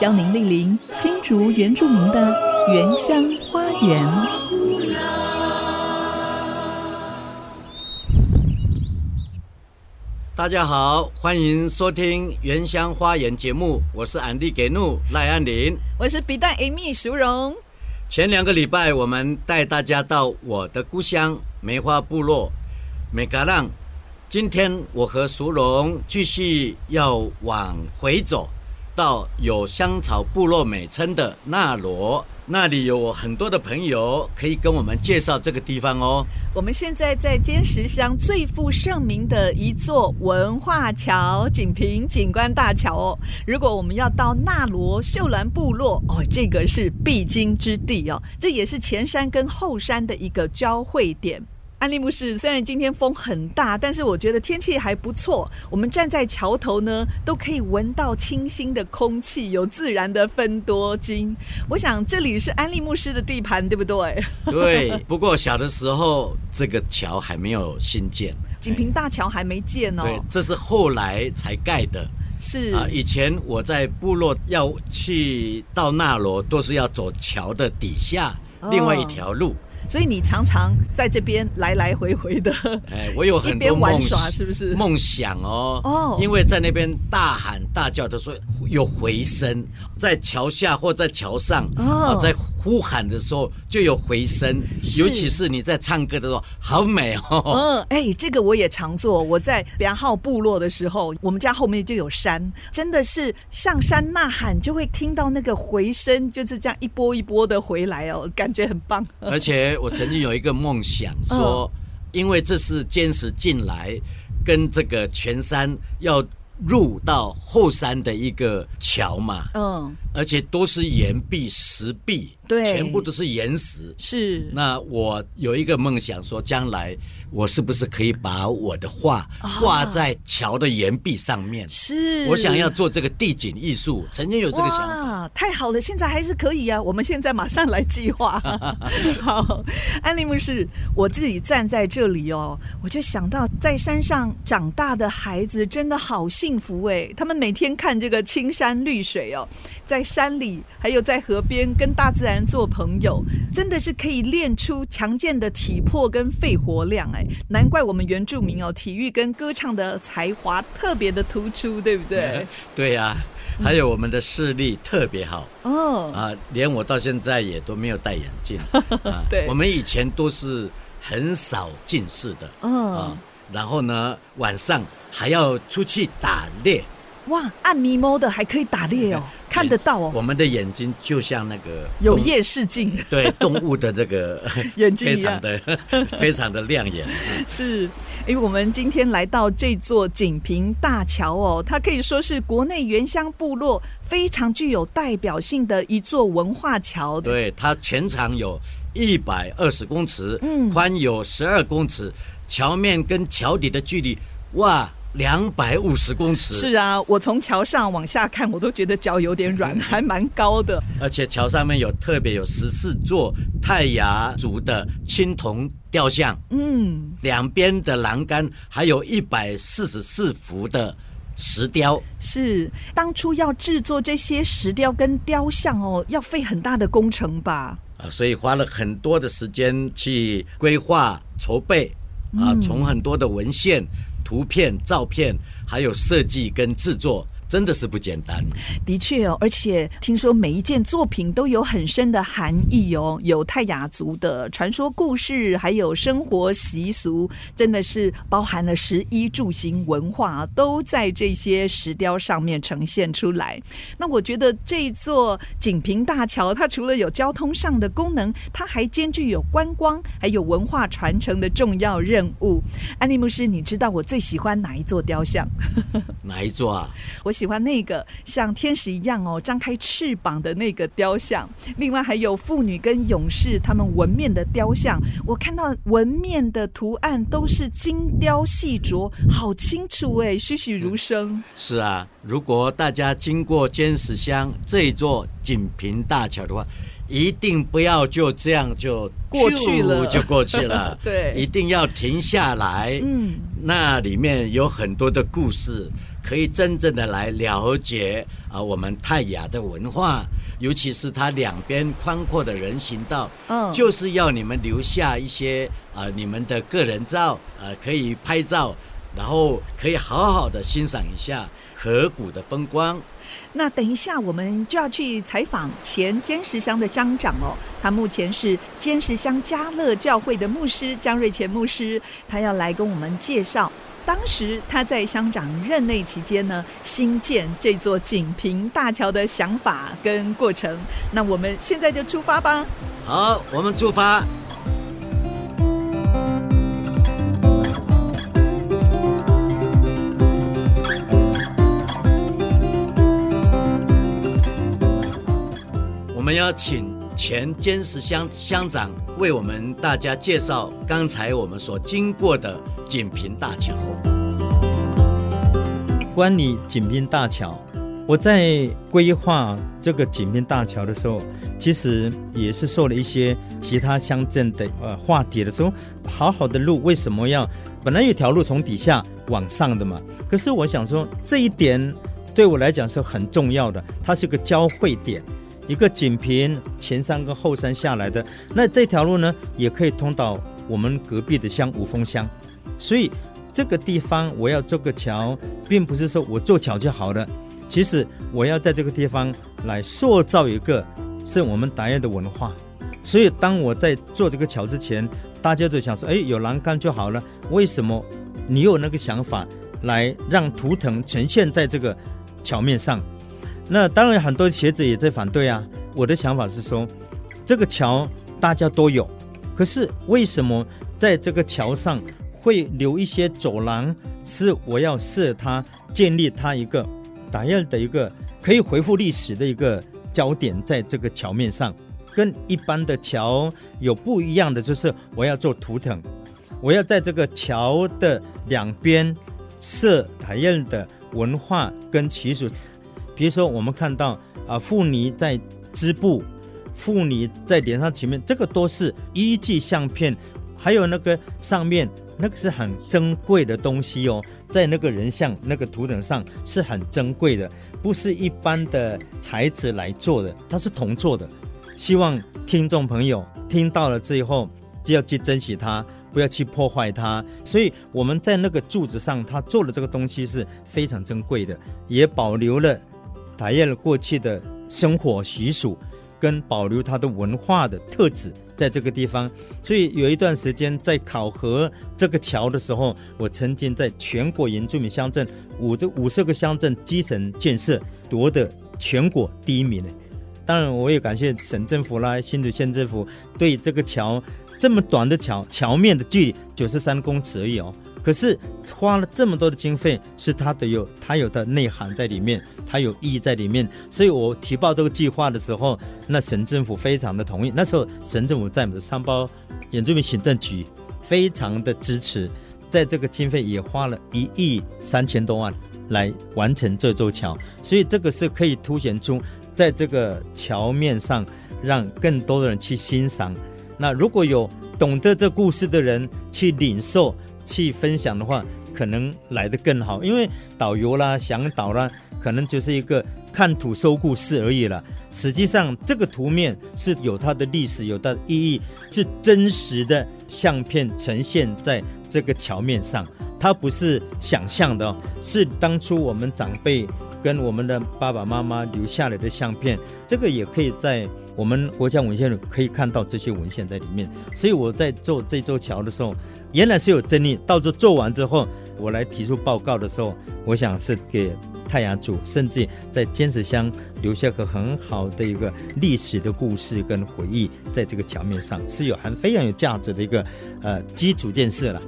邀您莅临新竹原住民的原乡花园。大家好，欢迎收听《原乡花园》节目，我是安迪给怒赖安林，我是比蛋 Amy 淑荣。前两个礼拜，我们带大家到我的故乡梅花部落美嘎浪。今天我和淑荣继续要往回走，到有香草部落美称的纳罗。那里有很多的朋友可以跟我们介绍这个地方哦。我们现在在尖石乡最负盛名的一座文化桥——锦屏景观大桥哦。如果我们要到纳罗秀兰部落哦，这个是必经之地哦。这也是前山跟后山的一个交汇点。安利牧师，虽然今天风很大，但是我觉得天气还不错。我们站在桥头呢，都可以闻到清新的空气，有自然的芬多精。我想这里是安利牧师的地盘，对不对？对。不过小的时候，这个桥还没有新建，锦屏大桥还没建哦。对，这是后来才盖的。是啊，以前我在部落要去到纳罗，都是要走桥的底下，另外一条路。哦所以你常常在这边来来回回的，哎，我有很多 梦玩耍，是不是？梦想哦，哦，因为在那边大喊大叫的时候有回声，在桥下或在桥上哦，在呼喊的时候就有回声，尤其是你在唱歌的时候，好美哦。嗯，哎，这个我也常做。我在良浩部落的时候，我们家后面就有山，真的是上山呐喊，就会听到那个回声，就是这样一波一波的回来哦，感觉很棒。而且。我曾经有一个梦想，说，因为这是坚持进来，跟这个全山要入到后山的一个桥嘛，嗯，而且都是岩壁、石壁，对，全部都是岩石。是。那我有一个梦想，说将来。我是不是可以把我的画挂在桥的岩壁上面？是，我想要做这个地景艺术，曾经有这个想法。太好了，现在还是可以啊！我们现在马上来计划。好，安利牧师，我自己站在这里哦，我就想到在山上长大的孩子真的好幸福哎！他们每天看这个青山绿水哦，在山里还有在河边跟大自然做朋友，真的是可以练出强健的体魄跟肺活量哎。难怪我们原住民哦，体育跟歌唱的才华特别的突出，对不对？对呀、啊，还有我们的视力特别好哦啊，连我到现在也都没有戴眼镜。对，我们以前都是很少近视的。嗯啊，然后呢，晚上还要出去打猎。哇，暗迷蒙的还可以打猎哦。看得到哦，我们的眼睛就像那个有夜视镜，对动物的这个 眼睛非常的非常的亮眼。是，因为我们今天来到这座锦屏大桥哦，它可以说是国内原乡部落非常具有代表性的一座文化桥。对，它全长有一百二十公尺，嗯，宽有十二公尺，桥面跟桥底的距离，哇。两百五十公尺，是啊，我从桥上往下看，我都觉得脚有点软，还蛮高的。而且桥上面有特别有十四座泰雅族的青铜雕像，嗯，两边的栏杆还有一百四十四幅的石雕。是，当初要制作这些石雕跟雕像哦，要费很大的工程吧？啊，所以花了很多的时间去规划筹备啊，从很多的文献。图片、照片，还有设计跟制作。真的是不简单，的确哦，而且听说每一件作品都有很深的含义哦，有泰雅族的传说故事，还有生活习俗，真的是包含了食衣住行文化，都在这些石雕上面呈现出来。那我觉得这座锦屏大桥，它除了有交通上的功能，它还兼具有观光还有文化传承的重要任务。安利牧师，你知道我最喜欢哪一座雕像？哪一座啊？我。喜欢那个像天使一样哦，张开翅膀的那个雕像。另外还有妇女跟勇士他们纹面的雕像，我看到纹面的图案都是精雕细琢，好清楚哎，栩栩如生。是啊，如果大家经过尖石乡这一座锦屏大桥的话，一定不要就这样就过去了，就过去了。对，一定要停下来。嗯，那里面有很多的故事，可以真正的来了解啊，我们泰雅的文化，尤其是它两边宽阔的人行道，嗯，就是要你们留下一些啊，你们的个人照，呃，可以拍照，然后可以好好的欣赏一下河谷的风光。那等一下，我们就要去采访前尖石乡的乡长哦。他目前是尖石乡嘉乐教会的牧师江瑞前牧师，他要来跟我们介绍当时他在乡长任内期间呢，兴建这座锦屏大桥的想法跟过程。那我们现在就出发吧。好，我们出发。我们要请前尖石乡乡长为我们大家介绍刚才我们所经过的锦屏大桥。关于锦屏大桥，我在规划这个锦屏大桥的时候，其实也是受了一些其他乡镇的呃话题的时候，好好的路为什么要本来有条路从底下往上的嘛？可是我想说这一点对我来讲是很重要的，它是个交汇点。一个锦屏前山跟后山下来的，那这条路呢，也可以通到我们隔壁的乡五峰乡，所以这个地方我要做个桥，并不是说我做桥就好了，其实我要在这个地方来塑造一个是我们达赖的文化，所以当我在做这个桥之前，大家都想说，哎，有栏杆就好了，为什么你有那个想法来让图腾呈现在这个桥面上？那当然，很多学者也在反对啊。我的想法是说，这个桥大家都有，可是为什么在这个桥上会留一些走廊？是我要设它，建立它一个达赖的一个可以回复历史的一个焦点，在这个桥面上，跟一般的桥有不一样的，就是我要做图腾，我要在这个桥的两边设达赖的文化跟习俗。比如说，我们看到啊，妇女在织布，妇女在脸上前面，这个都是依据相片，还有那个上面那个是很珍贵的东西哦，在那个人像那个图腾上是很珍贵的，不是一般的材质来做的，它是铜做的。希望听众朋友听到了之后，就要去珍惜它，不要去破坏它。所以我们在那个柱子上，他做的这个东西是非常珍贵的，也保留了。达赖了过去的生活习俗，跟保留它的文化的特质，在这个地方。所以有一段时间在考核这个桥的时候，我曾经在全国原住民乡镇五这五十个乡镇基层建设夺得全国第一名呢。当然，我也感谢省政府啦、新竹县政府对这个桥这么短的桥，桥面的距离九十三公尺而已哦。可是花了这么多的经费，是它的有它有的内涵在里面，它有意义在里面。所以我提报这个计划的时候，那省政府非常的同意。那时候省政府在我们的三包原住民行政局非常的支持，在这个经费也花了一亿三千多万来完成这座桥。所以这个是可以凸显出在这个桥面上，让更多的人去欣赏。那如果有懂得这故事的人去领受。去分享的话，可能来得更好，因为导游啦、向导啦，可能就是一个看图说故事而已了。实际上，这个图面是有它的历史、有它的意义，是真实的相片呈现在这个桥面上，它不是想象的，是当初我们长辈跟我们的爸爸妈妈留下来的相片。这个也可以在我们国家文献里可以看到这些文献在里面。所以我在做这座桥的时候。原来是有争议，到时候做完之后，我来提出报告的时候，我想是给泰雅族，甚至在尖石乡留下个很好的一个历史的故事跟回忆，在这个桥面上是有很非常有价值的一个呃基础建设了。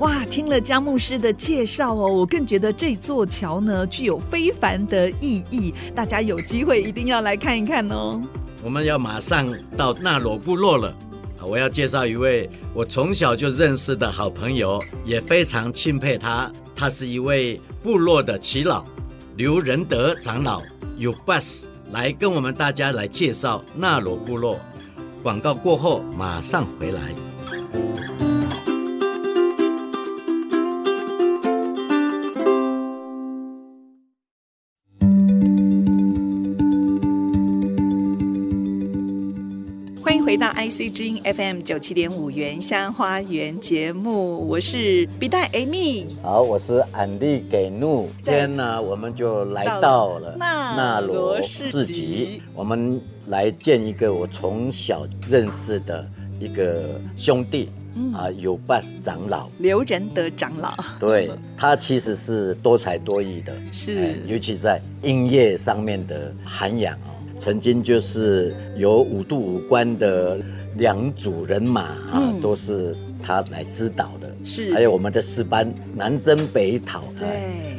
哇听了江牧师的介绍哦，我更觉得这座桥呢具有非凡的意义，大家有机会一定要来看一看哦。我们要马上到纳罗部落了，我要介绍一位我从小就认识的好朋友，也非常钦佩他，他是一位部落的耆老刘仁德长老，Ubus 来跟我们大家来介绍纳罗部落。广告过后马上回来。之音 FM 九七点五原乡花园节目，我是笔袋 Amy。好，我是安利给怒。今天呢，我们就来到了纳罗市集，我们来见一个我从小认识的一个兄弟、嗯、啊有 bus 长老刘仁德长老。对，他其实是多才多艺的，是、哎，尤其在音乐上面的涵养哦。曾经就是有五度五官的两组人马啊，嗯、都是他来指导的。是，还有我们的四班南征北讨，对，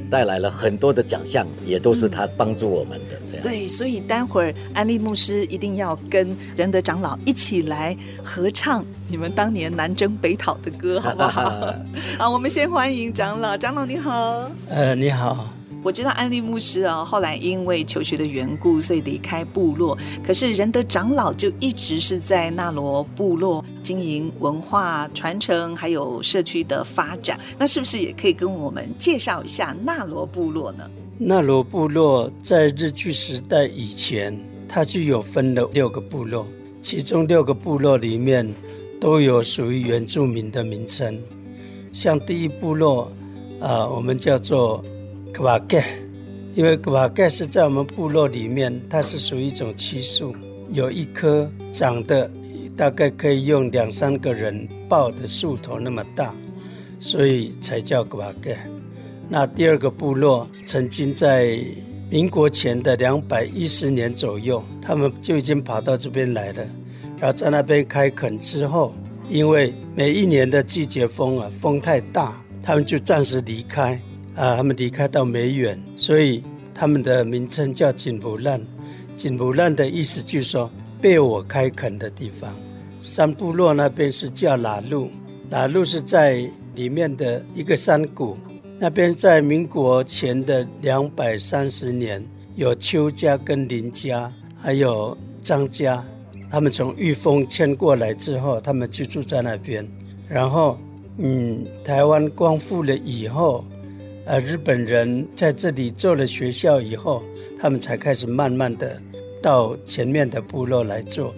带来了很多的奖项，也都是他帮助我们的。这样、嗯、对，所以待会儿安利牧师一定要跟仁德长老一起来合唱你们当年南征北讨的歌，好不好？好，我们先欢迎长老，长老你好。呃，你好。我知道安利牧师啊，后来因为求学的缘故，所以离开部落。可是仁德长老就一直是在纳罗部落经营文化传承，还有社区的发展。那是不是也可以跟我们介绍一下纳罗部落呢？纳罗部落在日据时代以前，它就有分了六个部落，其中六个部落里面都有属于原住民的名称。像第一部落，啊、我们叫做。格瓦盖，因为格瓦盖是在我们部落里面，它是属于一种漆树，有一棵长得大概可以用两三个人抱的树头那么大，所以才叫格瓦盖。那第二个部落曾经在民国前的两百一十年左右，他们就已经跑到这边来了，然后在那边开垦之后，因为每一年的季节风啊，风太大，他们就暂时离开。啊，他们离开到梅远，所以他们的名称叫锦布烂。锦布烂的意思就是说被我开垦的地方。三部落那边是叫拉路，拉路是在里面的一个山谷。那边在民国前的两百三十年，有邱家跟林家，还有张家，他们从玉峰迁过来之后，他们居住在那边。然后，嗯，台湾光复了以后。呃，日本人在这里做了学校以后，他们才开始慢慢的到前面的部落来做。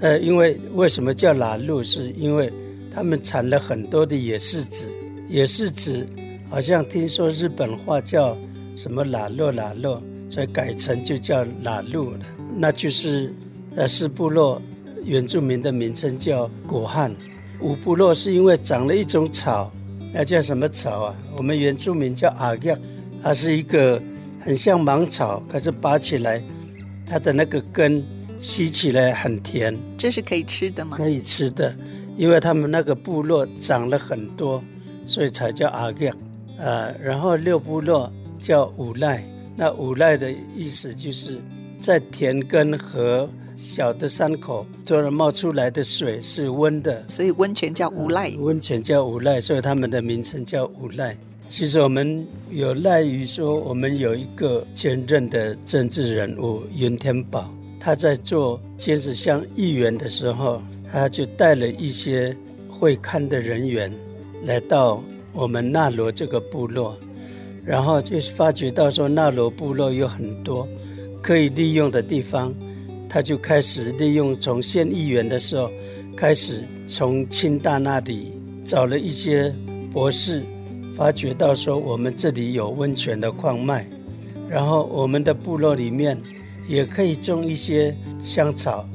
呃，因为为什么叫拉路？是因为他们产了很多的野柿子，野柿子好像听说日本话叫什么拉洛拉洛，所以改成就叫拉路了。那就是呃，四部落原住民的名称叫果汉，五部落是因为长了一种草。那叫什么草啊？我们原住民叫阿叶，它是一个很像芒草，可是拔起来，它的那个根吸起来很甜。这是可以吃的吗？可以吃的，因为他们那个部落长了很多，所以才叫阿叶。呃，然后六部落叫五赖，那五赖的意思就是在田根和。小的伤口突然冒出来的水是温的，所以温泉叫无赖。温泉叫无赖，所以他们的名称叫无赖。其实我们有赖于说，我们有一个前任的政治人物云天宝，他在做尖石乡议员的时候，他就带了一些会看的人员来到我们纳罗这个部落，然后就发觉到说纳罗部落有很多可以利用的地方。他就开始利用从县议员的时候开始，从清大那里找了一些博士，发觉到说我们这里有温泉的矿脉，然后我们的部落里面也可以种一些香草，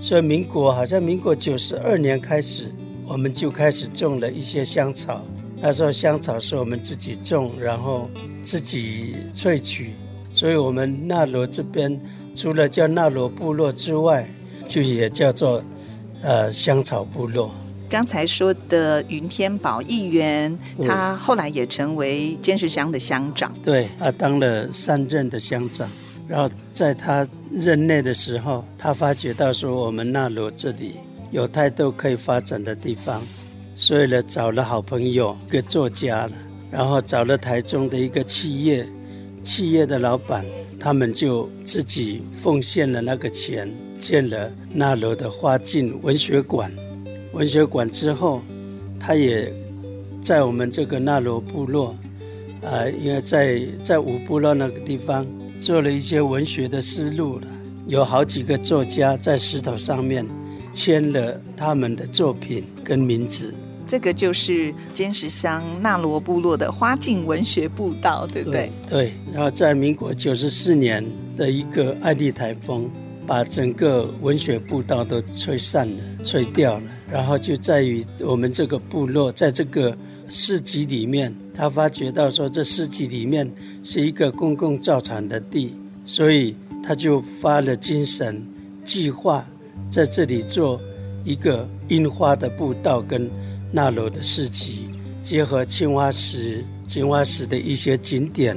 所以民国好像民国九十二年开始，我们就开始种了一些香草。那时候香草是我们自己种，然后自己萃取，所以我们纳罗这边。除了叫纳罗部落之外，就也叫做呃香草部落。刚才说的云天宝议员，他后来也成为尖石乡的乡长。对，他当了三任的乡长，然后在他任内的时候，他发觉到说我们纳罗这里有太多可以发展的地方，所以呢，找了好朋友一个作家了，然后找了台中的一个企业，企业的老板，他们就自己奉献了那个钱，建了纳罗的花径文学馆。文学馆之后，他也在我们这个纳罗部落，啊、因为在在五部落那个地方做了一些文学的思路了，有好几个作家在石头上面签了他们的作品跟名字。这个就是尖石乡纳罗部落的花径文学步道，对不对？对。然后在民国九十四年的一个爱丽台风，把整个文学步道都吹散了、吹掉了。然后就在于我们这个部落，在这个市集里面，他发觉到说这市集里面是一个公共造场的地，所以他就发了精神，计划在这里做一个樱花的步道跟纳罗的市集，结合青花石、青花石的一些景点。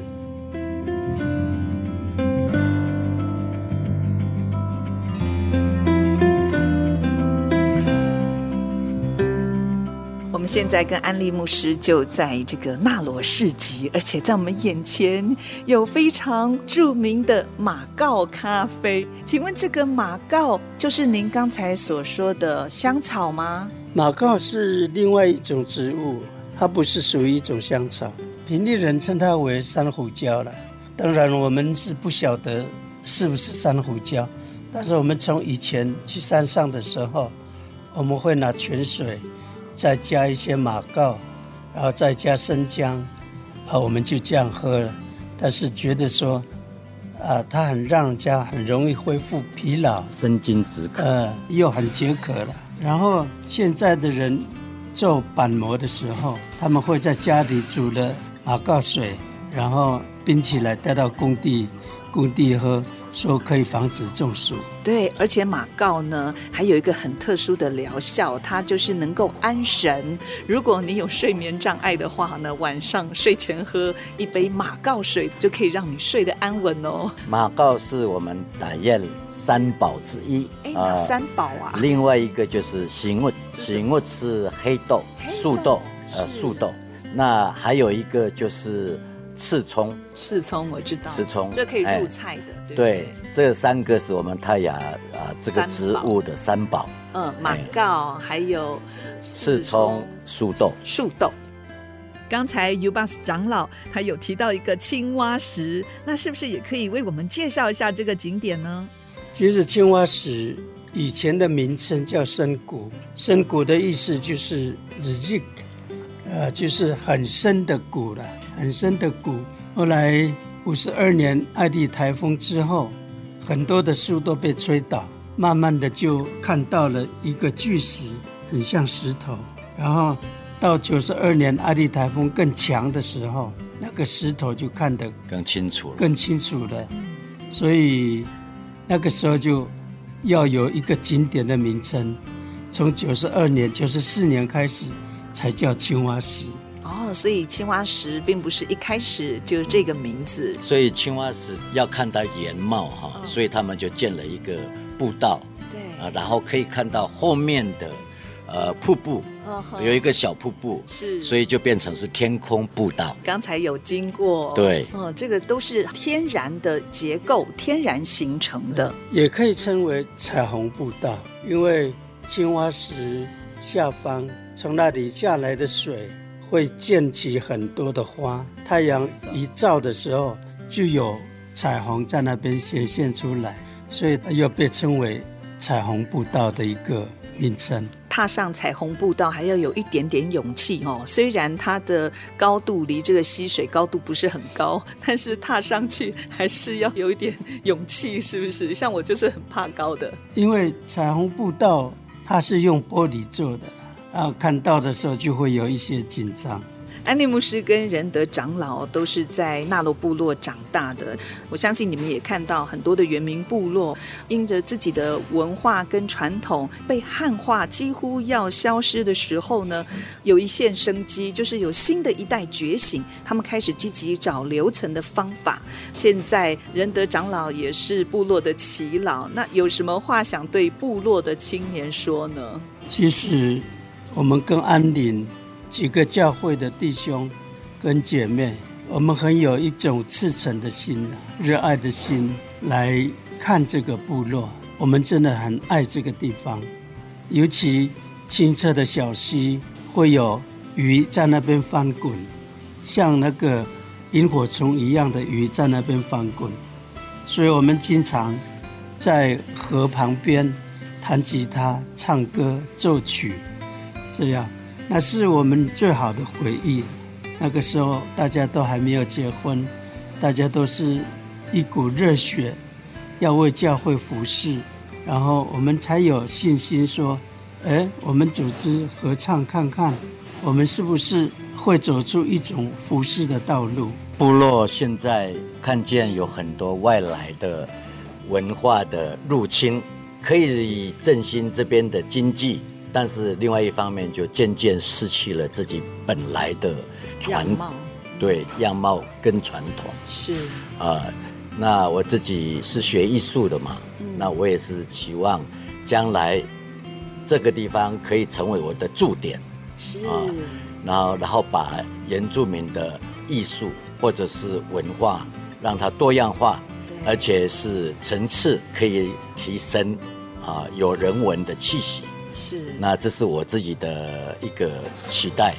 现在跟安利牧师就在这个纳罗市集，而且在我们眼前有非常著名的马告咖啡。请问这个马告就是您刚才所说的香草吗？马告是另外一种植物，它不是属于一种香草。平地人称它为山胡椒了。当然我们是不晓得是不是山胡椒，但是我们从以前去山上的时候，我们会拿泉水。再加一些马告，然后再加生姜，啊，我们就这样喝了。但是觉得说，啊，它很让人家很容易恢复疲劳，生津止渴，呃，又很解渴了。然后现在的人做板模的时候，他们会在家里煮了马告水，然后冰起来带到工地，工地喝。说可以防止中暑，对，而且马告呢还有一个很特殊的疗效，它就是能够安神。如果你有睡眠障碍的话呢，晚上睡前喝一杯马告水，就可以让你睡得安稳哦。马告是我们大叶三宝之一，哎，哪三宝啊？另外一个就是醒物，醒物是黑豆、树豆，呃，树豆。那还有一个就是。刺葱，刺葱我知道，刺葱这可以入菜的。哎、对，对，这三个是我们泰雅啊这个植物的三宝。嗯，马告、哎、还有刺葱、树豆、树豆。刚才 Ubas 长老他有提到一个青蛙石，那是不是也可以为我们介绍一下这个景点呢？其实青蛙石以前的名称叫深谷，深谷的意思就是日记，呃，就是很深的谷了。很深的谷，后来五十二年爱丽台风之后，很多的树都被吹倒，慢慢的就看到了一个巨石，很像石头。然后到九十二年爱丽台风更强的时候，那个石头就看得更清楚了，更清楚了。所以那个时候就要有一个景点的名称，从九十二年、九十四年开始才叫青蛙石。哦，所以青蛙石并不是一开始就这个名字。所以青蛙石要看它原貌哈，哦、所以他们就建了一个步道。对啊，然后可以看到后面的呃瀑布，哦、有一个小瀑布，是，所以就变成是天空步道。刚才有经过，对，嗯，这个都是天然的结构，天然形成的，也可以称为彩虹步道，因为青蛙石下方从那里下来的水。会溅起很多的花，太阳一照的时候，就有彩虹在那边显现出来，所以又被称为彩虹步道的一个名称。踏上彩虹步道还要有一点点勇气哦，虽然它的高度离这个溪水高度不是很高，但是踏上去还是要有一点勇气，是不是？像我就是很怕高的。因为彩虹步道它是用玻璃做的。然后看到的时候就会有一些紧张。安利牧师跟仁德长老都是在纳罗部落长大的，我相信你们也看到很多的原民部落因着自己的文化跟传统被汉化，几乎要消失的时候呢，有一线生机，就是有新的一代觉醒，他们开始积极找留存的方法。现在仁德长老也是部落的耆老，那有什么话想对部落的青年说呢？其实我们跟安林几个教会的弟兄跟姐妹，我们很有一种赤诚的心、热爱的心来看这个部落。我们真的很爱这个地方，尤其清澈的小溪，会有鱼在那边翻滚，像那个萤火虫一样的鱼在那边翻滚。所以我们经常在河旁边弹吉他、唱歌、奏曲，这样。那是我们最好的回忆。那个时候大家都还没有结婚，大家都是一股热血，要为教会服侍，然后我们才有信心说：“哎，我们组织合唱看看，我们是不是会走出一种服侍的道路？”部落现在看见有很多外来的文化的入侵，可以以振兴这边的经济。但是另外一方面，就渐渐失去了自己本来的传对样貌跟传统是啊、呃。那我自己是学艺术的嘛，嗯、那我也是期望将来这个地方可以成为我的驻点，是啊、呃。然后，然后把原住民的艺术或者是文化让它多样化，对而且是层次可以提升啊、呃，有人文的气息。是，那这是我自己的一个期待。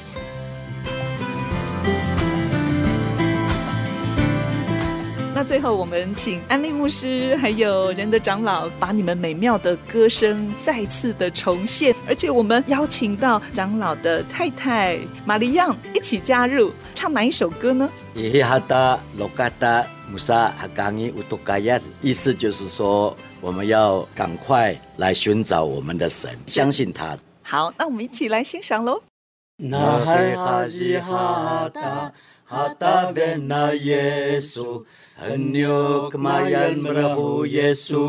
那最后，我们请安利牧师还有仁德长老把你们美妙的歌声再次的重现，而且我们邀请到长老的太太玛利亚一起加入，唱哪一首歌呢？意思就是说。我们要赶快来寻找我们的神，相信他。好，那我们一起来欣赏喽。那海哈吉哈达哈达贝那耶稣，很牛耶姆勒呼耶稣，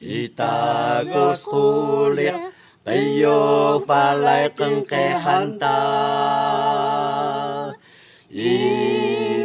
伊达戈斯呼列贝尤法来更开汉达，伊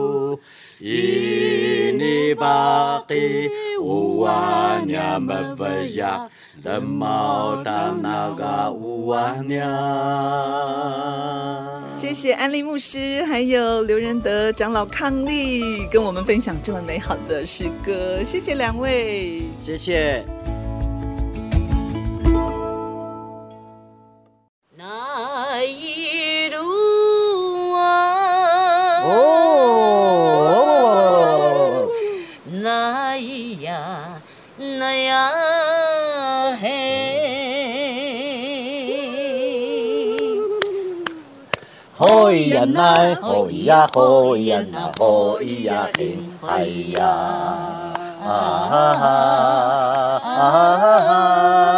亚蒂玛。谢谢安利牧师，还有刘仁德长老伉俪，跟我们分享这么美好的诗歌。谢谢两位，谢谢。吼咿呀那，吼咿呀吼咿呀那，吼咿呀嘿嗨呀，啊！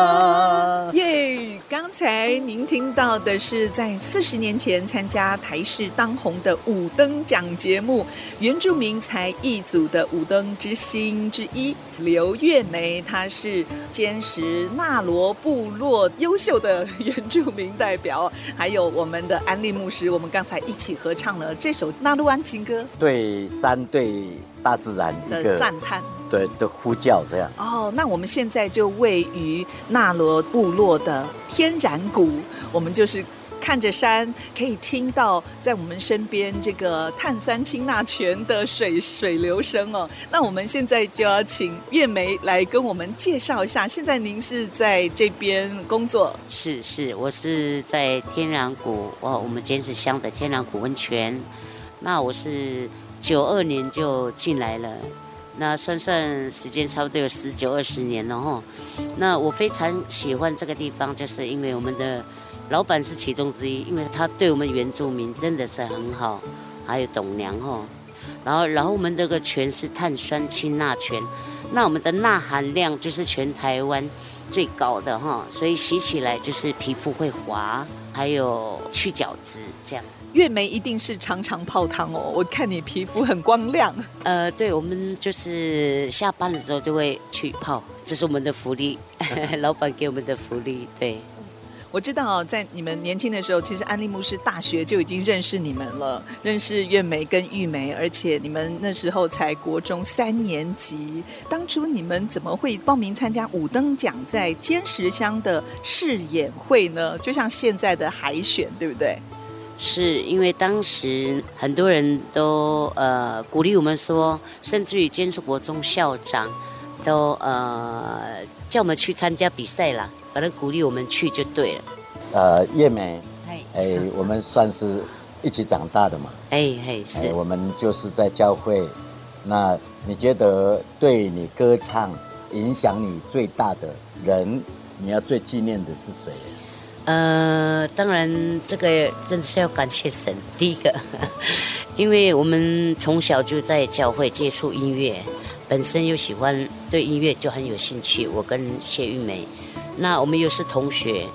听到的是在四十年前参加台视当红的五灯奖节目，原住民才艺组的五灯之星之一。刘月梅，她是坚实纳罗部落优秀的原住民代表，还有我们的安利牧师，我们刚才一起合唱了这首纳鲁安情歌，对山对大自然的赞叹，对的呼叫，这样。哦，那我们现在就位于纳罗部落的天然谷，我们就是。看着山，可以听到在我们身边这个碳酸氢钠泉的水水流声哦。那我们现在就要请月梅来跟我们介绍一下。现在您是在这边工作？是是，我是在天然谷，哦，我们尖石乡的天然谷温泉。那我是九二年就进来了，那算算时间差不多有十九二十年了哈。那我非常喜欢这个地方，就是因为我们的老板是其中之一，因为他对我们原住民真的是很好，还有董娘哈。然后，然后我们这个泉是碳酸氢钠泉，那我们的钠含量就是全台湾最高的哈，所以洗起来就是皮肤会滑，还有去角质这样。月梅一定是常常泡汤哦，我看你皮肤很光亮。呃，对，我们就是下班的时候就会去泡，这是我们的福利，老板给我们的福利。对，我知道在你们年轻的时候，其实安利牧师大学就已经认识你们了，认识月梅跟玉梅，而且你们那时候才国中三年级。当初你们怎么会报名参加五灯奖在尖石乡的试演会呢？就像现在的海选，对不对？是因为当时很多人都呃鼓励我们说，甚至于尖石国中校长都呃叫我们去参加比赛啦，反正鼓励我们去就对了。呃，叶美，哎哎，我们算是一起长大的嘛。哎嘿，是。我们就是在教会。那你觉得对你歌唱影响你最大的人，你要最纪念的是谁？呃，当然，这个真的是要感谢神。第一个，因为我们从小就在教会接触音乐，本身又喜欢对音乐就很有兴趣。我跟谢玉梅，那我们又是同学，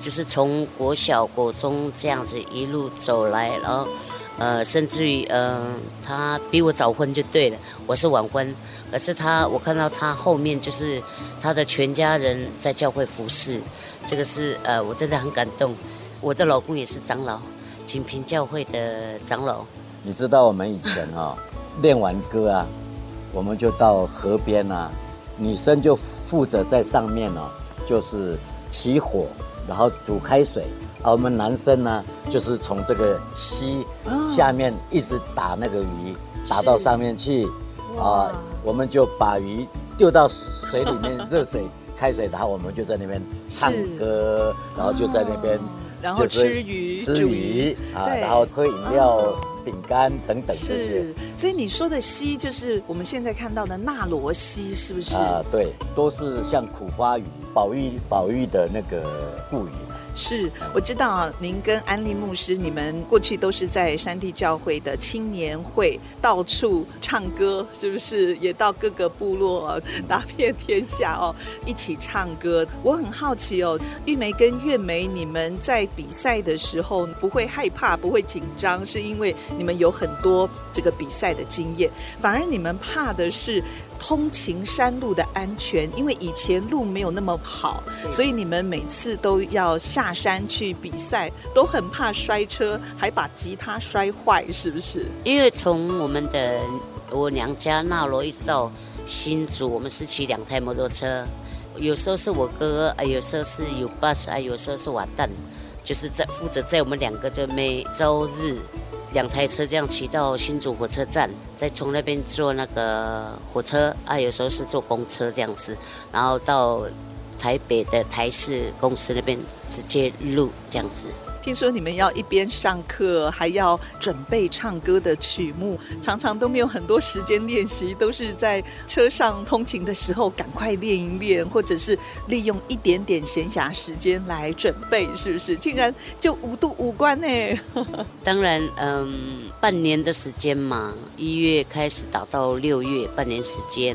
就是从国小、国中这样子一路走来，然后呃，甚至于呃，他比我早婚就对了，我是晚婚，可是他，我看到他后面就是他的全家人在教会服侍。这个是呃，我真的很感动。我的老公也是长老，锦屏教会的长老。你知道我们以前啊、哦，练完歌啊，我们就到河边啊，女生就负责在上面哦，就是起火，然后煮开水，而我们男生呢，就是从这个溪下面一直打那个鱼，打到上面去啊，我们就把鱼丢到水里面，热水。开水，然后我们就在那边唱歌，然后就在那边，然后吃鱼，吃鱼啊，然后喝饮料、饼干等等这些。是，所以你说的溪就是我们现在看到的纳罗溪，是不是？啊，对，都是像苦花鱼，宝玉、宝玉的那个固鱼。是，我知道，您跟安利牧师，你们过去都是在山地教会的青年会到处唱歌，是不是？也到各个部落打遍天下哦，一起唱歌。我很好奇哦，玉梅跟月梅，你们在比赛的时候不会害怕，不会紧张，是因为你们有很多这个比赛的经验，反而你们怕的是。通勤山路的安全，因为以前路没有那么好，所以你们每次都要下山去比赛，都很怕摔车，还把吉他摔坏，是不是？因为从我们的我娘家那罗一直到新竹，我们是骑两台摩托车，有时候是我哥，啊，有时候是有 bus，啊，有时候是瓦旦，就是在负责在我们两个就每周日。两台车这样骑到新竹火车站，再从那边坐那个火车啊，有时候是坐公车这样子，然后到台北的台视公司那边直接录这样子。听说你们要一边上课，还要准备唱歌的曲目，常常都没有很多时间练习，都是在车上通勤的时候赶快练一练，或者是利用一点点闲暇时间来准备，是不是？竟然就五度五关呢？当然，嗯，半年的时间嘛，一月开始打到六月，半年时间。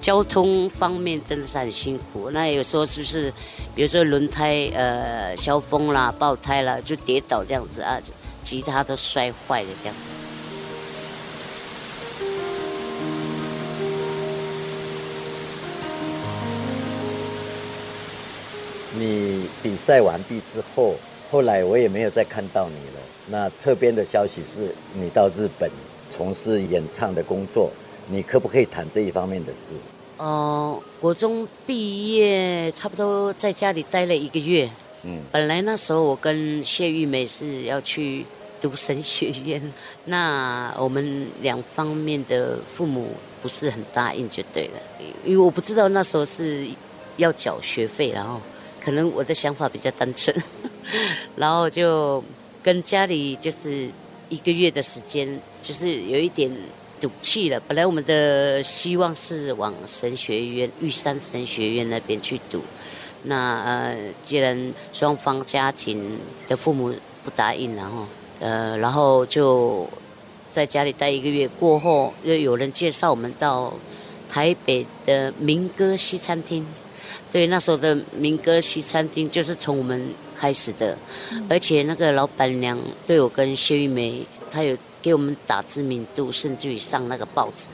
交通方面真的是很辛苦，那有时候是不是，比如说轮胎呃消风啦、爆胎啦，就跌倒这样子啊，吉他都摔坏了这样子。你比赛完毕之后，后来我也没有再看到你了。那侧边的消息是你到日本从事演唱的工作。你可不可以谈这一方面的事？哦、呃，国中毕业差不多在家里待了一个月。嗯，本来那时候我跟谢玉梅是要去读神学院，那我们两方面的父母不是很答应，就对了。因为我不知道那时候是要缴学费，然后可能我的想法比较单纯，然后就跟家里就是。一个月的时间，就是有一点赌气了。本来我们的希望是往神学院玉山神学院那边去读，那呃，既然双方家庭的父母不答应，然后呃，然后就在家里待一个月过后，又有人介绍我们到台北的民歌西餐厅。对，那时候的民歌西餐厅就是从我们开始的，而且那个老板娘对我跟谢玉梅，她有给我们打知名度，甚至于上那个报纸。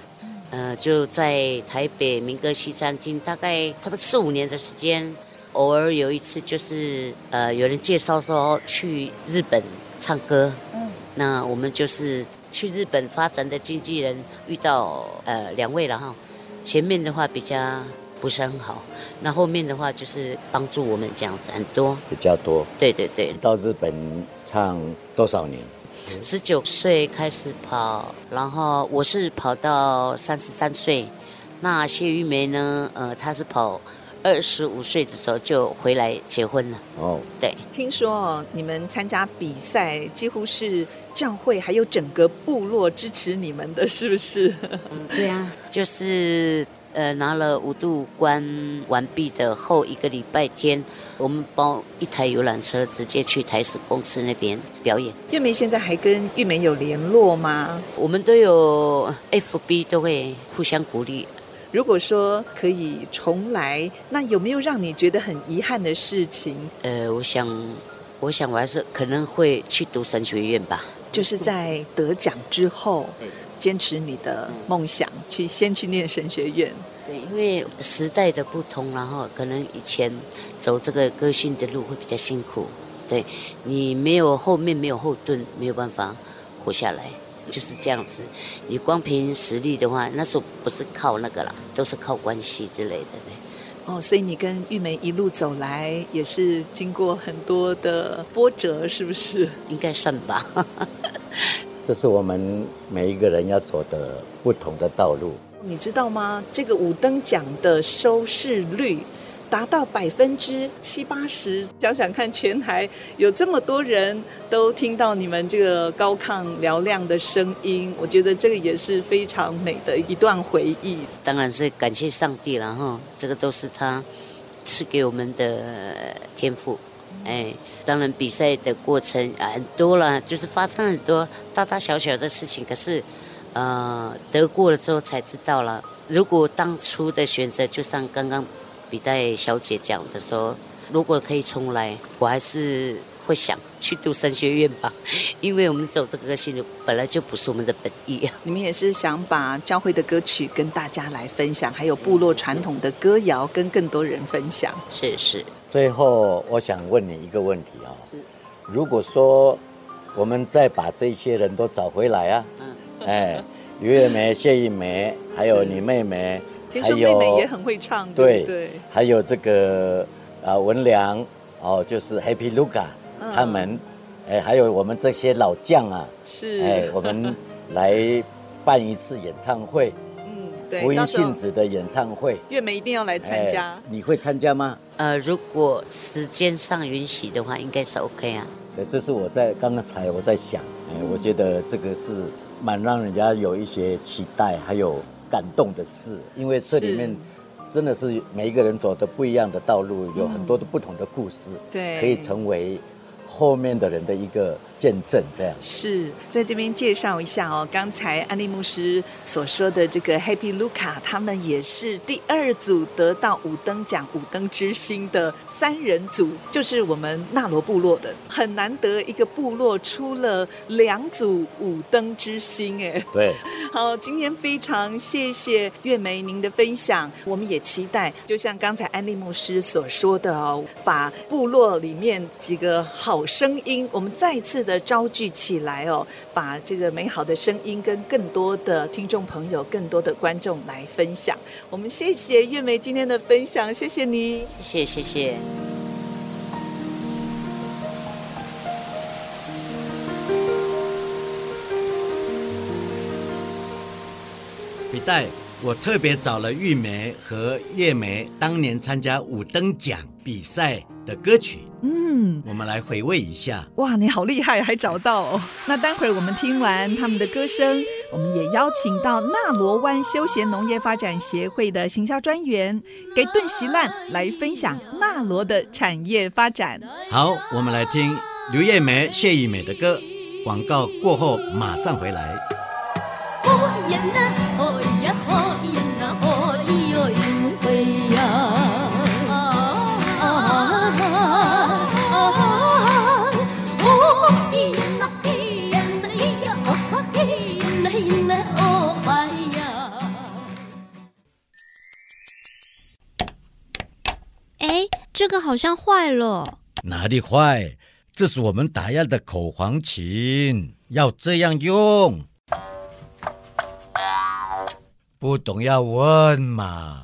呃，就在台北民歌西餐厅，大概差不多四五年的时间，偶尔有一次就是呃有人介绍说去日本唱歌，嗯，那我们就是去日本发展的经纪人遇到呃两位了哈，前面的话比较。不是很好，那后面的话就是帮助我们这样子很多，比较多。对对对，到日本唱多少年？十九岁开始跑，然后我是跑到三十三岁。那谢玉梅呢？呃，她是跑二十五岁的时候就回来结婚了。哦，对。听说你们参加比赛，几乎是教会还有整个部落支持你们的，是不是？嗯，对啊，就是。呃，拿了五度关完毕的后一个礼拜天，我们包一台游览车，直接去台视公司那边表演。月梅现在还跟玉梅有联络吗？我们都有 FB，都会互相鼓励。如果说可以重来，那有没有让你觉得很遗憾的事情？呃，我想，我想我还是可能会去读神学院吧。就是在得奖之后。坚持你的梦想，去先去念神学院。对，因为时代的不同，然后可能以前走这个歌星的路会比较辛苦。对，你没有后面没有后盾，没有办法活下来，就是这样子。你光凭实力的话，那时候不是靠那个啦，都是靠关系之类的。对。哦，所以你跟玉梅一路走来，也是经过很多的波折，是不是？应该算吧。这是我们每一个人要走的不同的道路。你知道吗？这个五等奖的收视率达到百分之七八十。想想看，全台有这么多人都听到你们这个高亢嘹亮的声音，我觉得这个也是非常美的一段回忆。当然是感谢上帝了哈，这个都是他赐给我们的天赋。哎，当然比赛的过程很多了，就是发生很多大大小小的事情。可是，呃，得过了之后才知道了。如果当初的选择，就像刚刚比赛小姐讲的说，如果可以重来，我还是会想去读神学院吧，因为我们走这个心路本来就不是我们的本意。你们也是想把教会的歌曲跟大家来分享，还有部落传统的歌谣跟更多人分享。是是。最后，我想问你一个问题啊，是，如果说我们再把这些人都找回来啊，嗯，哎，于月梅、谢一梅，还有你妹妹，听说妹妹也很会唱，对对，还有这个啊文良，哦，就是 Happy 他们，哎，还有我们这些老将啊，是，哎，我们来办一次演唱会。福音性质的演唱会，月梅一定要来参加。欸，你会参加吗？呃，如果时间上允许的话，应该是 OK 啊。对，这是我在刚才我在想，哎，我觉得这个是蛮让人家有一些期待，还有感动的事，因为这里面真的是每一个人走的不一样的道路，有很多的不同的故事，对，可以成为后面的人的一个。见证这样是在这边介绍一下哦。刚才安利牧师所说的这个 Happy Luca，他们也是第二组得到五灯奖五灯之星的三人组，就是我们纳罗部落的，很难得一个部落出了两组五灯之星哎。对，好，今天非常谢谢月梅您的分享，我们也期待，就像刚才安利牧师所说的哦，把部落里面几个好声音，我们再次。的招聚起来哦，把这个美好的声音跟更多的听众朋友、更多的观众来分享。我们谢谢月梅今天的分享，谢谢你，谢谢谢谢。比代，我特别找了玉梅和月梅当年参加五灯奖比赛的歌曲。嗯，我们来回味一下。哇，你好厉害，还找到哦。那待会儿我们听完他们的歌声，我们也邀请到纳罗湾休闲农业发展协会的行销专员给顿席烂来分享纳罗的产业发展。好，我们来听刘叶梅、谢宜美的歌。广告过后马上回来。这个好像坏了，哪里坏？这是我们打样的口簧琴，要这样用。不懂要问嘛。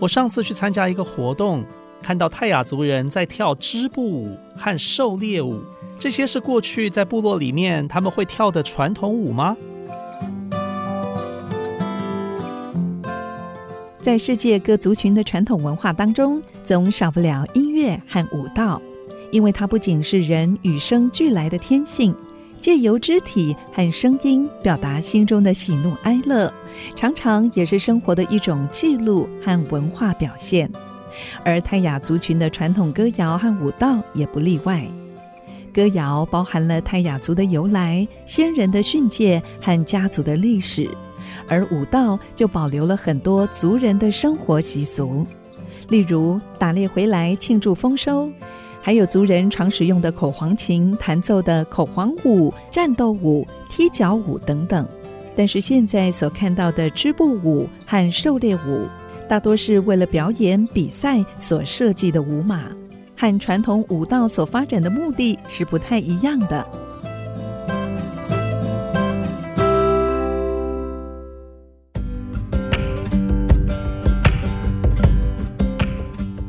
我上次去参加一个活动，看到泰雅族人在跳织布舞和狩猎舞，这些是过去在部落里面他们会跳的传统舞吗？在世界各族群的传统文化当中，总少不了音乐和舞蹈，因为它不仅是人与生俱来的天性，借由肢体和声音表达心中的喜怒哀乐，常常也是生活的一种记录和文化表现。而泰雅族群的传统歌谣和舞蹈也不例外。歌谣包含了泰雅族的由来、先人的训诫和家族的历史。而舞蹈就保留了很多族人的生活习俗，例如打猎回来庆祝丰收，还有族人常使用的口簧琴弹奏的口簧舞、战斗舞、踢脚舞等等。但是现在所看到的织布舞和狩猎舞，大多是为了表演比赛所设计的舞码，和传统舞蹈所发展的目的是不太一样的。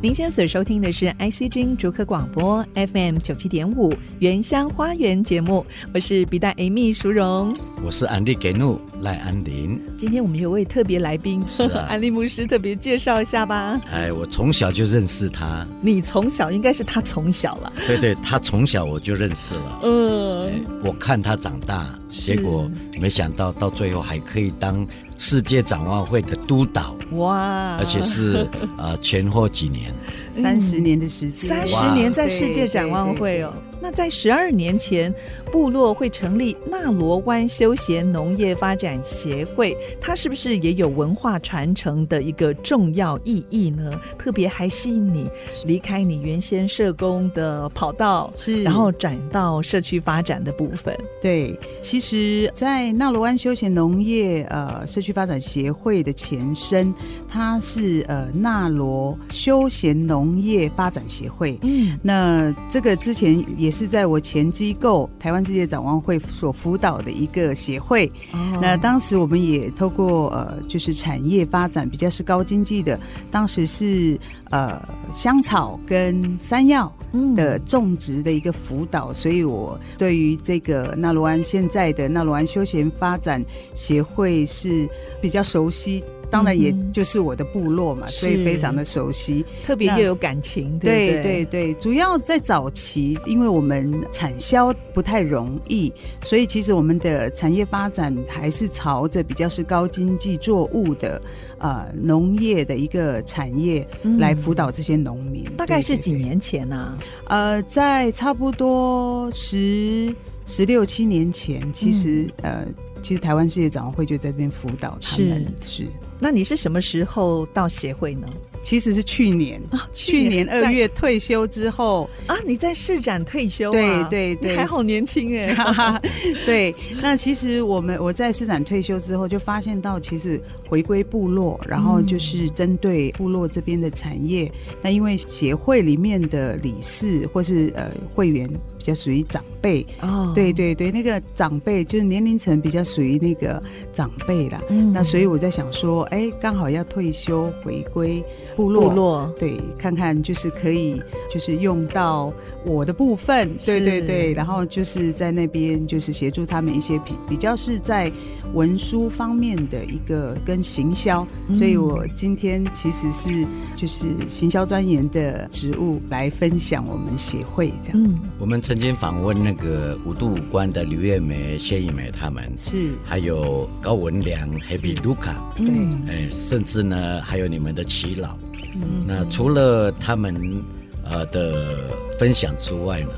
您现在所收听的是 ICG 逐客广播 FM 九七点五原乡花园节目，我是比大 Amy 淑荣，我是安利给怒赖安林。今天我们有位特别来宾，是啊，安利牧师特别介绍一下吧。哎，我从小就认识他。你从小应该是他从小了。对对，他从小我就认识了。嗯、哎，我看他长大，结果没想到到最后还可以当。世界展望会的督导哇，而且是 呃前后几年，三十年的时间，三十年在世界展望会哦。那在十二年前，部落会成立纳罗湾休闲农业发展协会，它是不是也有文化传承的一个重要意义呢？特别还吸引你离开你原先社工的跑道，是然后转到社区发展的部分。对，其实，在纳罗湾休闲农业呃社区发展协会的前身，它是呃纳罗休闲农业发展协会。嗯，那这个之前也。是在我前机构台湾世界展望会所辅导的一个协会。Oh. 那当时我们也透过呃，就是产业发展比较是高经济的，当时是呃香草跟山药的种植的一个辅导，嗯、所以我对于这个纳罗安现在的纳罗安休闲发展协会是比较熟悉。当然，也就是我的部落嘛，嗯、所以非常的熟悉，特别又有感情，对对对对。主要在早期，因为我们产销不太容易，所以其实我们的产业发展还是朝着比较是高经济作物的呃农业的一个产业来辅导这些农民。嗯、大概是几年前呢、啊？呃，在差不多十十六七年前，其实、嗯、呃，其实台湾世界展望会就在这边辅导他们是。是那你是什么时候到协会呢？其实是去年啊，去年二月退休之后啊，你在市展退休啊？对对对，你还好年轻哎。对，那其实我们我在市展退休之后，就发现到其实回归部落，然后就是针对部落这边的产业。嗯、那因为协会里面的理事或是呃会员比较属于长辈。哦，对对对，那个长辈就是年龄层比较属于那个长辈啦。嗯。那所以我在想说，哎，刚好要退休回归部落，部落。对，看看就是可以就是用到我的部分，对对对，然后就是在那边就是协助他们一些比比较是在文书方面的一个跟行销，嗯。所以我今天其实是就是行销专员的职务来分享我们协会这样。嗯，我们曾经访问那个五度五关的刘月梅、谢一梅他们，是，还有高文良、Happy Luca，对，哎，甚至呢还有你们的齐老。嗯。那除了他们呃的分享之外呢，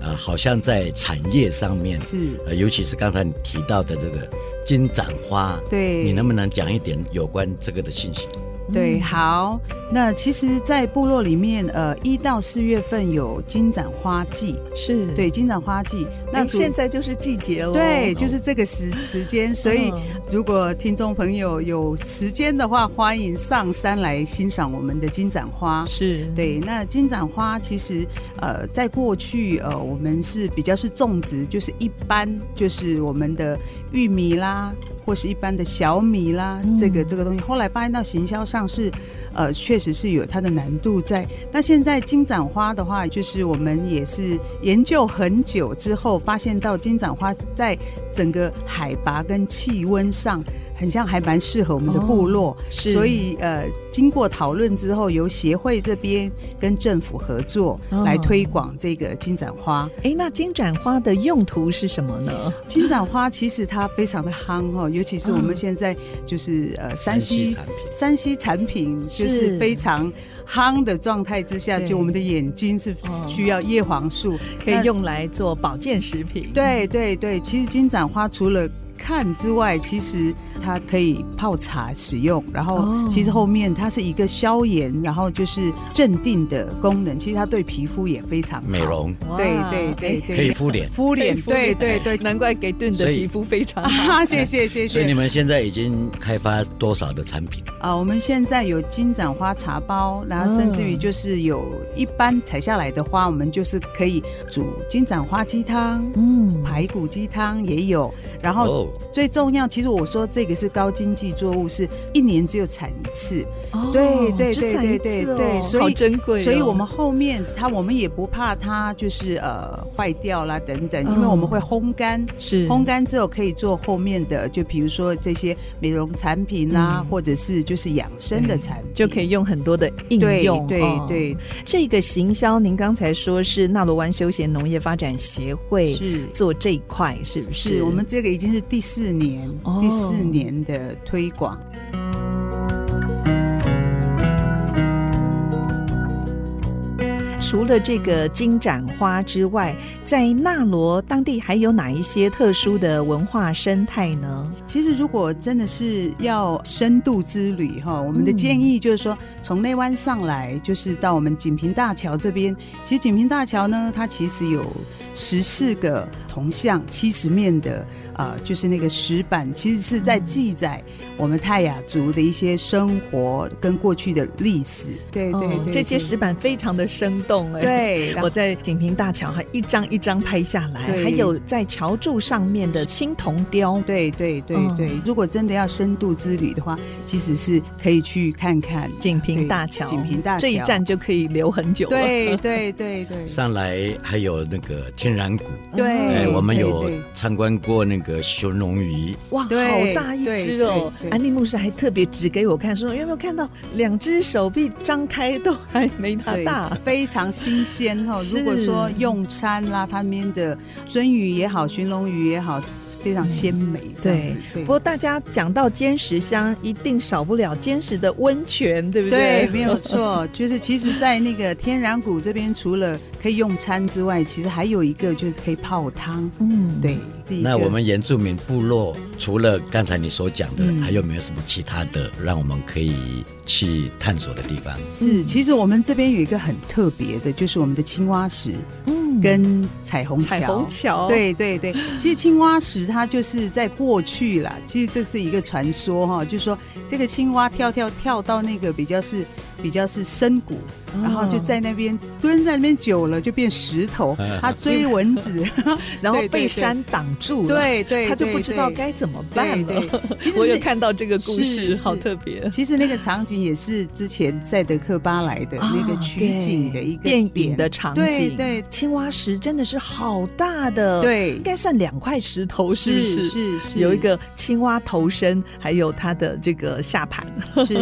呃，好像在产业上面，是，呃，尤其是刚才你提到的这个金盏花，对，你能不能讲一点有关这个的信息？对，好。那其实，在部落里面，呃，一到四月份有金盏花季，是对，金盏花季。那那现在就是季节了，对，就是这个时 时间。所以，嗯如果听众朋友有时间的话，欢迎上山来欣赏我们的金盏花。是对，那金盏花其实，呃，在过去，呃，我们是比较是种植，就是一般就是我们的玉米啦，或是一般的小米啦，嗯这个这个东西。后来发现到行销上是，呃，确实是有它的难度在。那现在金盏花的话，就是我们也是研究很久之后，发现到金盏花在整个海拔跟气温上，很像还蛮适合我们的部落。哦是所以呃，经过讨论之后，由协会这边跟政府合作哦来推广这个金盏花。哎，那金盏花的用途是什么呢？金盏花其实它非常的夯哦，尤其是我们现在就是呃山西产品，山西产品就是非常夯的状态之下，就我们的眼睛是需要叶黄素，可以用来做保健食品。对对对，其实金盏花除了看之外，其实它可以泡茶使用，然后其实后面它是一个消炎，然后就是镇定的功能。其实它对皮肤也非常好美容，对对对对，可以敷脸，敷脸，对对对，难怪给顿的皮肤非常好。啊，谢谢谢谢。所以你们现在已经开发多少的产品？啊，我们现在有金盏花茶包，然后甚至于就是有一般采下来的花，我们就是可以煮金盏花鸡汤，嗯，排骨鸡汤也有，然后。哦最重要，其实我说这个是高经济作物，是一年只有产一次。哦对对对对次哦对，所以好珍贵哦。所以我们后面它，我们也不怕它就是呃坏掉啦等等，哦因为我们会烘干，是烘干之后可以做后面的，就比如说这些美容产品啦，嗯或者是就是养生的产品，就可以用很多的应用。对对对，这个行销，您刚才说是纳罗湾休闲农业发展协会是做这一块，是不是？是我们这个已经是第四年，哦第四年的推广。除了这个金盏花之外，在纳罗当地还有哪一些特殊的文化生态呢？其实，如果真的是要深度之旅哈，我们的建议就是说，从内湾上来，就是到我们锦屏大桥这边。其实锦屏大桥呢，它其实有十四个铜像，七十面的啊、呃，就是那个石板，其实是在记载我们泰雅族的一些生活跟过去的历史。对对对，哦、这些石板非常的生动哎。对，我在锦屏大桥还一张一张拍下来，还有在桥柱上面的青铜雕。对对对对，如果真的要深度之旅的话，其实是可以去看看锦屏大桥。锦屏大桥这一站就可以留很久了。对对对对，上来还有那个天然谷。对，哎，我们有参观过那个熊龙鱼。哇，好大一只哦！安利牧师还特别指给我看，说有没有看到两只手臂张开都还没它大，非常新鲜哈。如果说用餐啦，他们的鳟鱼也好，鲟龙鱼也好，非常鲜美。对，不过大家讲到坚石乡，一定少不了坚石的温泉，对不对？对，没有错。就是其实，在那个天然谷这边，除了可以用餐之外，其实还有一个就是可以泡汤。嗯，对。那我们原住民部落除了刚才你所讲的，嗯、还有没有什么其他的让我们可以去探索的地方？是，其实我们这边有一个很特别的，就是我们的青蛙石，嗯，跟彩虹桥。彩虹桥，对对对。其实青蛙石它就是在过去啦，其实这是一个传说哈，就是说这个青蛙跳跳跳到那个比较是比较是深谷，哦然后就在那边蹲在那边久了就变石头，它追蚊子，然后被山挡住了，对对，他就不知道该怎么办了。对对。其实我有看到这个故事，好特别。其实那个场景也是之前赛德克巴莱的那个取景的一个啊电影的场景，对青蛙石真的是好大的，对。应该算两块石头，是不是？是是。有一个青蛙头身，还有它的这个下盘，是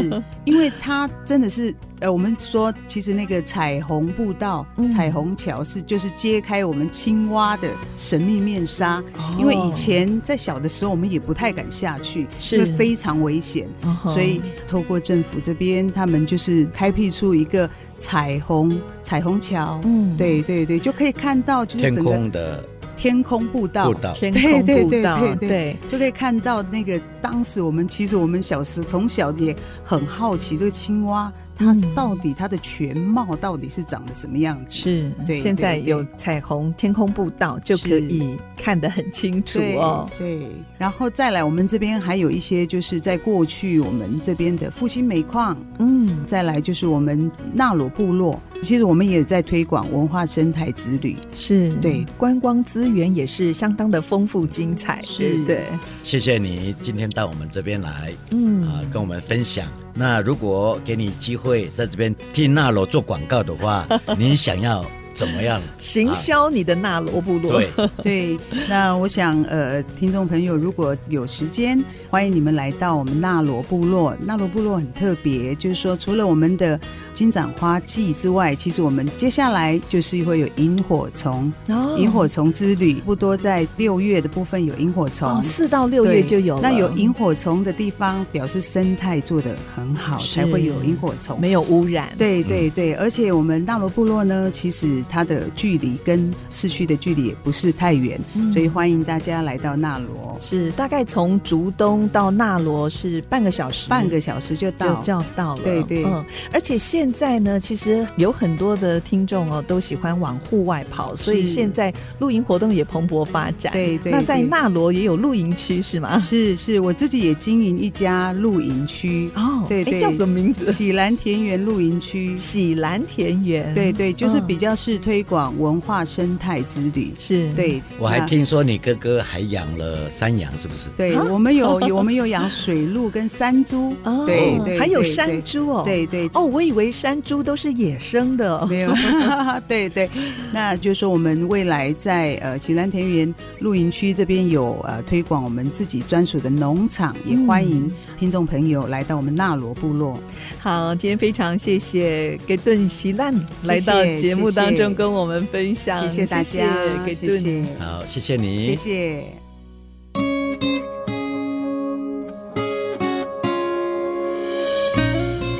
因为它真的是呃，我们说其实那个彩虹步道、嗯。彩虹桥是就是揭开我们青蛙的神秘面纱，哦因为以前在小的时候我们也不太敢下去，是。因为非常危险，所以透过政府这边，他们就是开辟出一个彩虹彩虹桥，嗯。对对对，就可以看到就是天整个空的天空步道步道天空对步道，对对对。就可以看到那个当时我们其实我们小时从小也很好奇这个青蛙。它嗯到底它的全貌到底是长得什么样子？是，对现在有彩虹天空步道，就可以看得很清楚对哦。对，然后再来，我们这边还有一些就是在过去我们这边的复兴煤矿，嗯，再来就是我们纳罗部落，其实我们也在推广文化生态之旅。是对，观光资源也是相当的丰富精彩，是对。谢谢你今天到我们这边来，嗯啊、跟我们分享。那如果给你机会在这边替纳罗做广告的话，你想要怎么样行销你的纳罗部落？对 对，那我想呃，听众朋友如果有时间，欢迎你们来到我们纳罗部落。纳罗部落很特别，就是说除了我们的金盏花季之外，其实我们接下来就是会有萤火虫，哦萤火虫之旅，不多在六月的部分有萤火虫，哦，四到六月就有了。那有萤火虫的地方，表示生态做的很好，才会有萤火虫，没有污染。对对对，而且我们纳罗部落呢，其实它的距离跟市区的距离也不是太远，嗯。所以欢迎大家来到纳罗，是大概从竹东到纳罗是半个小时，半个小时就到，就就要到了。对对。嗯，而且现在呢，其实有很多的听众哦，都喜欢往户外跑，所以现在露营活动也蓬勃发展。对对那在纳罗也有露营区是吗？是是，我自己也经营一家露营区。哦，对对，诶叫什么名字？喜兰田园露营区。喜兰田园，对对，就是嗯。比较是推广文化生态之旅。是，对，我还听说你哥哥还养了山羊，是不是？对，啊？我们有有 我们有养水鹿跟山猪，哦，对对，还有山猪哦，对对哦，我以为山猪都是野生的，没有，对对，那就是说我们未来在呃喜兰田园露营区这边有呃推广我们自己专属的农场，也欢迎听众朋友来到我们纳罗部落。好，今天非常谢谢给顿喜兰来到节目当中跟我们分享，谢谢大家，给谢谢，好，谢谢你，谢谢。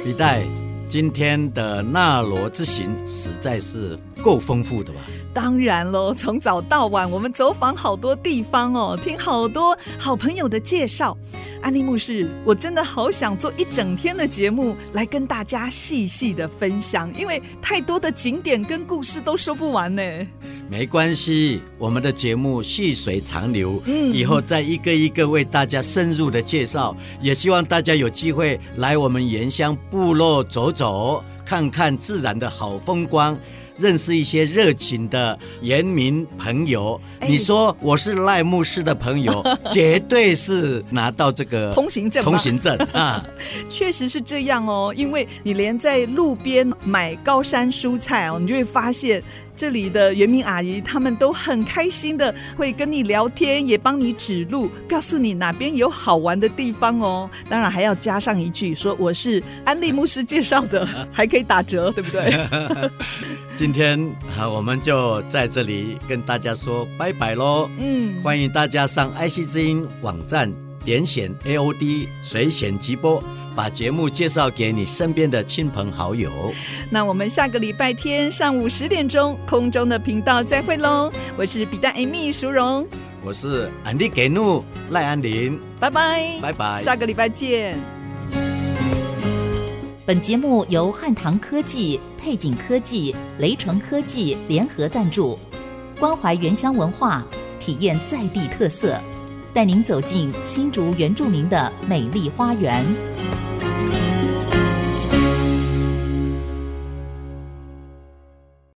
李代，今天的纳罗之行实在是够丰富的吧？当然喽，从早到晚，我们走访好多地方哦，听好多好朋友的介绍。安利牧师，我真的好想做一整天的节目来跟大家细细的分享，因为太多的景点跟故事都说不完呢。没关系，我们的节目细水长流，嗯以后再一个一个为大家深入的介绍。也希望大家有机会来我们原乡部落走走，看看自然的好风光。认识一些热情的原民朋友，哎。你说我是赖牧师的朋友，绝对是拿到这个通行证通行证啊！确实是这样哦，因为你连在路边买高山蔬菜哦，你就会发现这里的原民阿姨他们都很开心的会跟你聊天，也帮你指路，告诉你哪边有好玩的地方哦。当然还要加上一句说我是安利牧师介绍的，还可以打折，对不对？今天好，我们就在这里跟大家说拜拜喽。嗯，欢迎大家上爱惜之音网站点选 AOD 随选直播，把节目介绍给你身边的亲朋好友。那我们下个礼拜天上午十点钟空中的频道再会喽。我是比大 Amy 淑荣，我是安迪给怒赖安林，拜拜，拜拜，下个礼拜见。本节目由汉唐科技、配景科技、雷城科技联合赞助，关怀原乡文化，体验在地特色，带您走进新竹原住民的美丽花园。